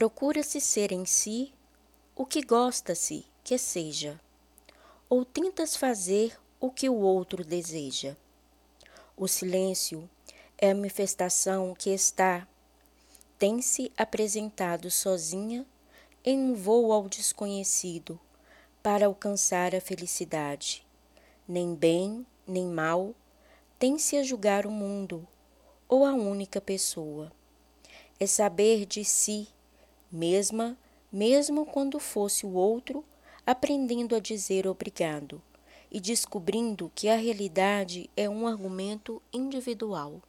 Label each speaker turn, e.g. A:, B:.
A: Procura-se ser em si o que gosta-se que seja, ou tentas fazer o que o outro deseja. O silêncio é a manifestação que está, tem-se apresentado sozinha em um voo ao desconhecido para alcançar a felicidade. Nem bem, nem mal, tem-se a julgar o mundo ou a única pessoa. É saber de si mesma, mesmo quando fosse o outro, aprendendo a dizer obrigado e descobrindo que a realidade é um argumento individual.